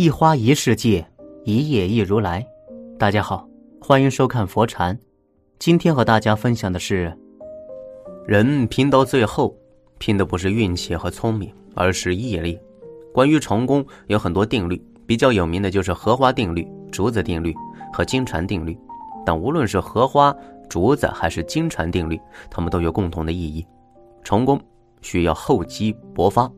一花一世界，一叶一如来。大家好，欢迎收看佛禅。今天和大家分享的是，人拼到最后，拼的不是运气和聪明，而是毅力。关于成功，有很多定律，比较有名的就是荷花定律、竹子定律和金蝉定律。但无论是荷花、竹子还是金蝉定律，它们都有共同的意义：成功需要厚积薄发，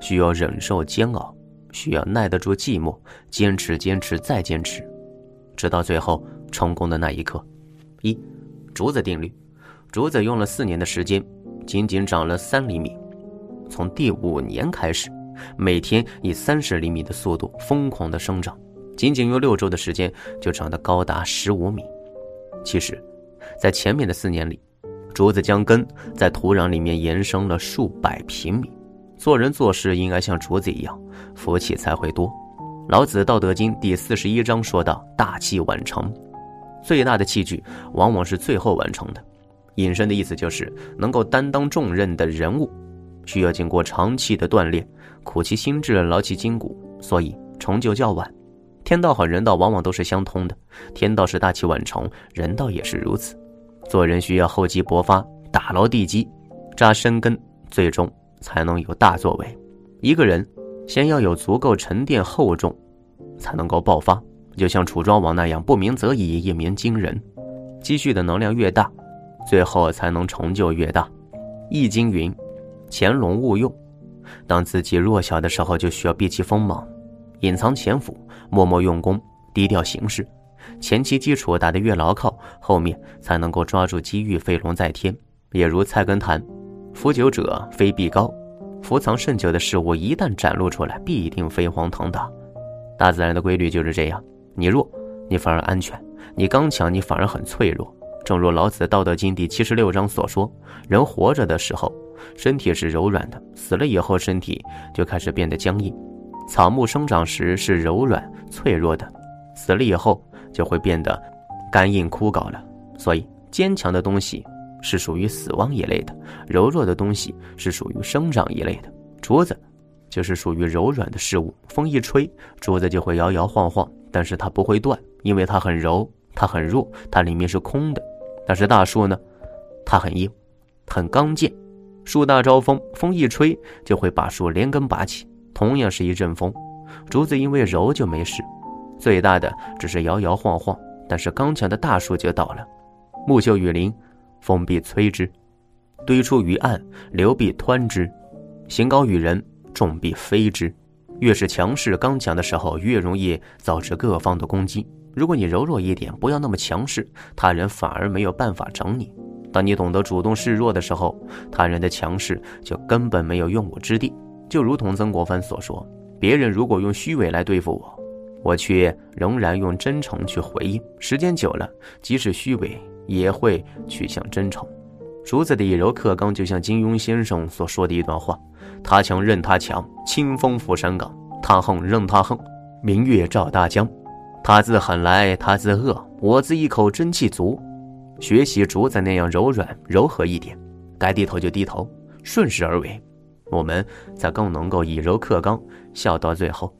需要忍受煎熬。需要耐得住寂寞，坚持，坚持，再坚持，直到最后成功的那一刻。一，竹子定律，竹子用了四年的时间，仅仅长了三厘米，从第五年开始，每天以三十厘米的速度疯狂的生长，仅仅用六周的时间就长得高达十五米。其实，在前面的四年里，竹子将根在土壤里面延伸了数百平米。做人做事应该像竹子一样，福气才会多。老子《道德经》第四十一章说道：“大器晚成，最大的器具往往是最后完成的。”引申的意思就是能够担当重任的人物，需要经过长期的锻炼，苦其心志，劳其筋骨，所以成就较晚。天道和人道往往都是相通的，天道是大器晚成，人道也是如此。做人需要厚积薄发，打牢地基，扎深根，最终。才能有大作为。一个人先要有足够沉淀厚重，才能够爆发。就像楚庄王那样，不鸣则已，一鸣惊人。积蓄的能量越大，最后才能成就越大。易经云：“潜龙勿用。”当自己弱小的时候，就需要避其锋芒，隐藏潜伏，默默用功，低调行事。前期基础打得越牢靠，后面才能够抓住机遇，飞龙在天。也如菜根谭。伏久者非必高，伏藏甚久的事物一旦展露出来，必定飞黄腾达。大自然的规律就是这样：你弱，你反而安全；你刚强，你反而很脆弱。正如老子的《道德经》第七十六章所说：“人活着的时候，身体是柔软的；死了以后，身体就开始变得僵硬。草木生长时是柔软脆弱的，死了以后就会变得干硬枯槁了。所以，坚强的东西。”是属于死亡一类的，柔弱的东西是属于生长一类的。竹子，就是属于柔软的事物。风一吹，竹子就会摇摇晃晃，但是它不会断，因为它很柔，它很弱，它里面是空的。但是大树呢，它很硬，很刚健。树大招风，风一吹就会把树连根拔起。同样是一阵风，竹子因为柔就没事，最大的只是摇摇晃晃。但是刚强的大树就倒了。木秀于林。风必摧之，堆出于岸，流必湍之；行高于人，众必非之。越是强势刚强的时候，越容易遭致各方的攻击。如果你柔弱一点，不要那么强势，他人反而没有办法整你。当你懂得主动示弱的时候，他人的强势就根本没有用武之地。就如同曾国藩所说：“别人如果用虚伪来对付我，我却仍然用真诚去回应。时间久了，即使虚伪。”也会趋向真诚。竹子的以柔克刚，就像金庸先生所说的一段话：“他强任他强，清风拂山岗；他横任他横，明月照大江。他自狠来，他自恶，我自一口真气足。”学习竹子那样柔软柔和一点，该低头就低头，顺势而为，我们才更能够以柔克刚，笑到最后。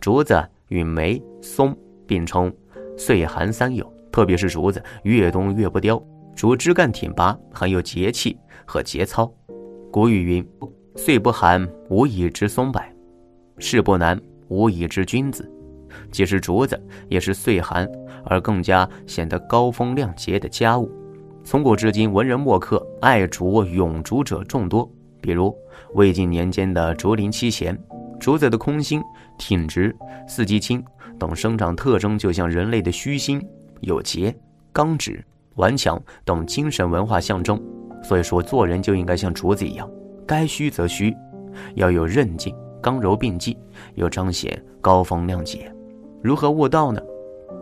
竹子与梅、松并称岁寒三友。特别是竹子，越冬越不凋，竹枝干挺拔，很有节气和节操。古语云：“岁不寒，无以知松柏；事不难，无以知君子。”其实竹子也是岁寒而更加显得高风亮节的佳物。从古至今，文人墨客爱竹咏竹者众多。比如魏晋年间的竹林七贤，竹子的空心、挺直、四季青等生长特征，就像人类的虚心。有节、刚直、顽强等精神文化象征，所以说做人就应该像竹子一样，该虚则虚，要有韧劲，刚柔并济，又彰显高风亮节。如何悟道呢？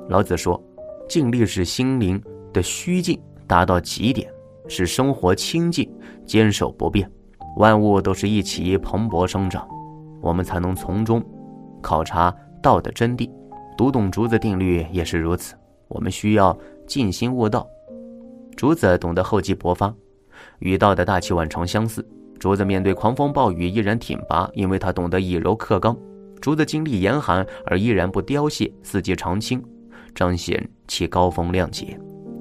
老子说：“静力是心灵的虚静达到极点，使生活清静、坚守不变，万物都是一起蓬勃生长，我们才能从中考察道的真谛。读懂竹子定律也是如此。”我们需要静心悟道。竹子懂得厚积薄发，与道的大器晚成相似。竹子面对狂风暴雨依然挺拔，因为他懂得以柔克刚。竹子经历严寒而依然不凋谢，四季常青，彰显其高风亮节。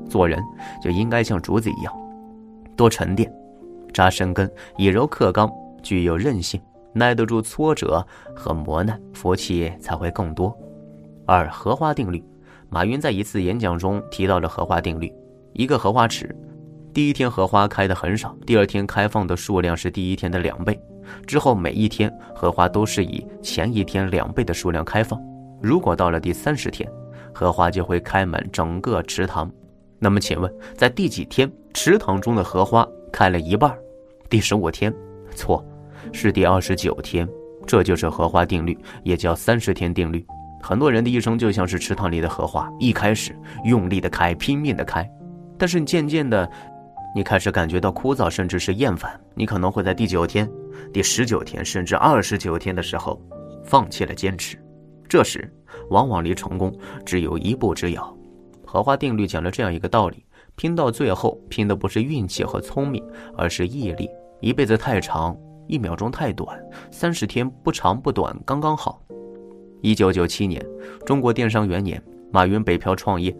做人就应该像竹子一样，多沉淀，扎深根，以柔克刚，具有韧性，耐得住挫折和磨难，福气才会更多。二荷花定律，马云在一次演讲中提到了荷花定律：一个荷花池，第一天荷花开的很少，第二天开放的数量是第一天的两倍，之后每一天荷花都是以前一天两倍的数量开放。如果到了第三十天，荷花就会开满整个池塘。那么请问，在第几天池塘中的荷花开了一半？第十五天？错，是第二十九天。这就是荷花定律，也叫三十天定律。很多人的一生就像是池塘里的荷花，一开始用力的开，拼命的开，但是渐渐的，你开始感觉到枯燥，甚至是厌烦。你可能会在第九天、第十九天，甚至二十九天的时候，放弃了坚持。这时，往往离成功只有一步之遥。荷花定律讲了这样一个道理：拼到最后，拼的不是运气和聪明，而是毅力。一辈子太长，一秒钟太短，三十天不长不短，刚刚好。一九九七年，中国电商元年，马云北漂创业，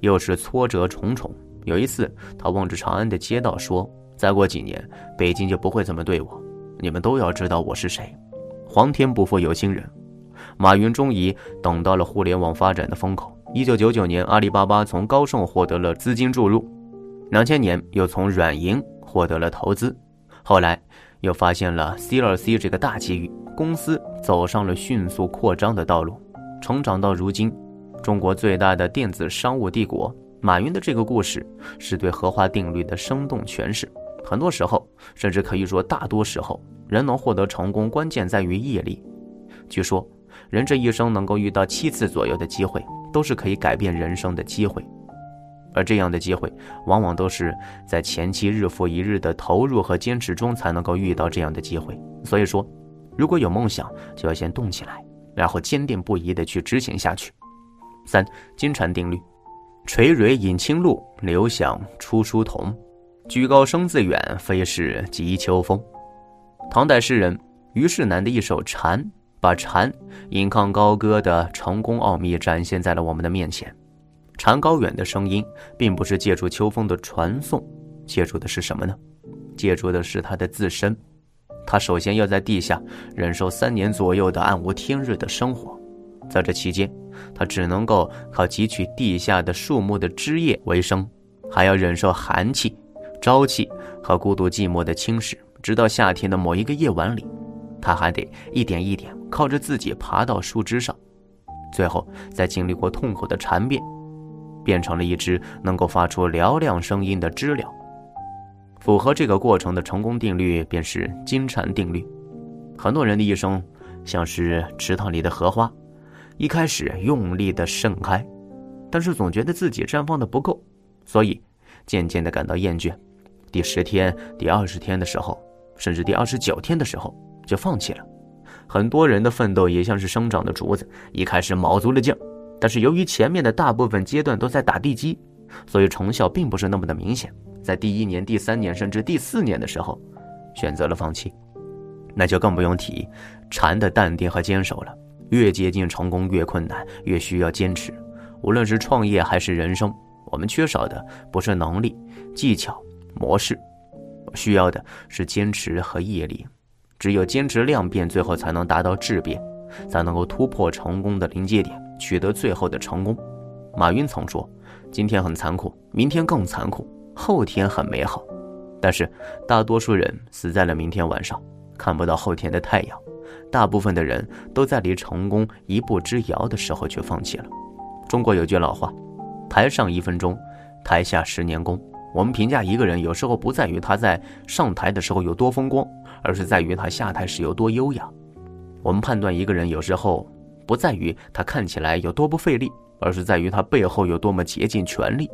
又是挫折重重。有一次，他望着长安的街道说：“再过几年，北京就不会这么对我，你们都要知道我是谁。”皇天不负有心人，马云终于等到了互联网发展的风口。一九九九年，阿里巴巴从高盛获得了资金注入，两千年又从软银获得了投资，后来又发现了 C 二 C 这个大机遇。公司走上了迅速扩张的道路，成长到如今，中国最大的电子商务帝国。马云的这个故事是对荷花定律的生动诠释。很多时候，甚至可以说大多时候，人能获得成功，关键在于毅力。据说，人这一生能够遇到七次左右的机会，都是可以改变人生的机会，而这样的机会，往往都是在前期日复一日的投入和坚持中才能够遇到这样的机会。所以说。如果有梦想，就要先动起来，然后坚定不移的去执行下去。三金蝉定律：垂蕊饮清露，流响出疏桐。居高声自远，非是急秋风。唐代诗人虞世南的一首《蝉》，把蝉引吭高歌的成功奥秘展现在了我们的面前。蝉高远的声音，并不是借助秋风的传送，借助的是什么呢？借助的是它的自身。他首先要在地下忍受三年左右的暗无天日的生活，在这期间，他只能够靠汲取地下的树木的枝叶为生，还要忍受寒气、朝气和孤独寂寞的侵蚀。直到夏天的某一个夜晚里，他还得一点一点靠着自己爬到树枝上，最后在经历过痛苦的蝉变，变成了一只能够发出嘹亮声音的知了。符合这个过程的成功定律便是金蝉定律。很多人的一生像是池塘里的荷花，一开始用力的盛开，但是总觉得自己绽放的不够，所以渐渐的感到厌倦。第十天、第二十天的时候，甚至第二十九天的时候就放弃了。很多人的奋斗也像是生长的竹子，一开始卯足了劲儿，但是由于前面的大部分阶段都在打地基，所以成效并不是那么的明显。在第一年、第三年甚至第四年的时候，选择了放弃，那就更不用提禅的淡定和坚守了。越接近成功越困难，越需要坚持。无论是创业还是人生，我们缺少的不是能力、技巧、模式，需要的是坚持和毅力。只有坚持量变，最后才能达到质变，才能够突破成功的临界点，取得最后的成功。马云曾说：“今天很残酷，明天更残酷。”后天很美好，但是大多数人死在了明天晚上，看不到后天的太阳。大部分的人都在离成功一步之遥的时候却放弃了。中国有句老话：“台上一分钟，台下十年功。”我们评价一个人，有时候不在于他在上台的时候有多风光，而是在于他下台时有多优雅。我们判断一个人，有时候不在于他看起来有多不费力，而是在于他背后有多么竭尽全力。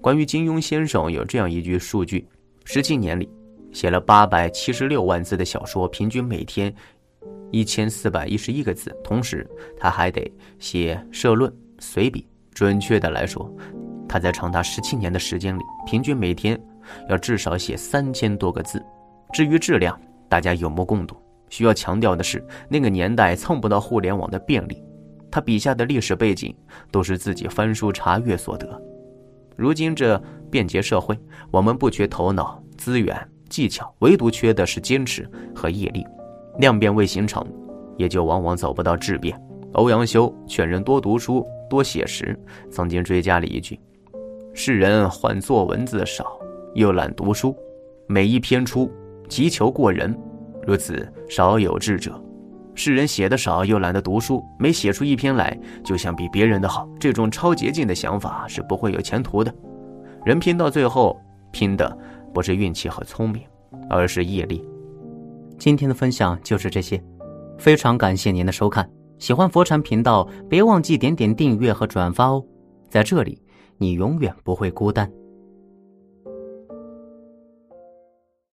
关于金庸先生有这样一句数据：十七年里，写了八百七十六万字的小说，平均每天一千四百一十一个字。同时，他还得写社论、随笔。准确的来说，他在长达十七年的时间里，平均每天要至少写三千多个字。至于质量，大家有目共睹，需要强调的是，那个年代蹭不到互联网的便利，他笔下的历史背景都是自己翻书查阅所得。如今这便捷社会，我们不缺头脑、资源、技巧，唯独缺的是坚持和毅力。量变未形成，也就往往走不到质变。欧阳修劝人多读书、多写实，曾经追加了一句：“世人患作文字少，又懒读书，每一篇出，急求过人，如此少有智者。世人写的少，又懒得读书，没写出一篇来，就想比别人的好。这种超捷径的想法是不会有前途的。人拼到最后，拼的不是运气和聪明，而是毅力。”今天的分享就是这些，非常感谢您的收看。喜欢佛禅频道，别忘记点点订阅和转发哦。在这里，你永远不会孤单。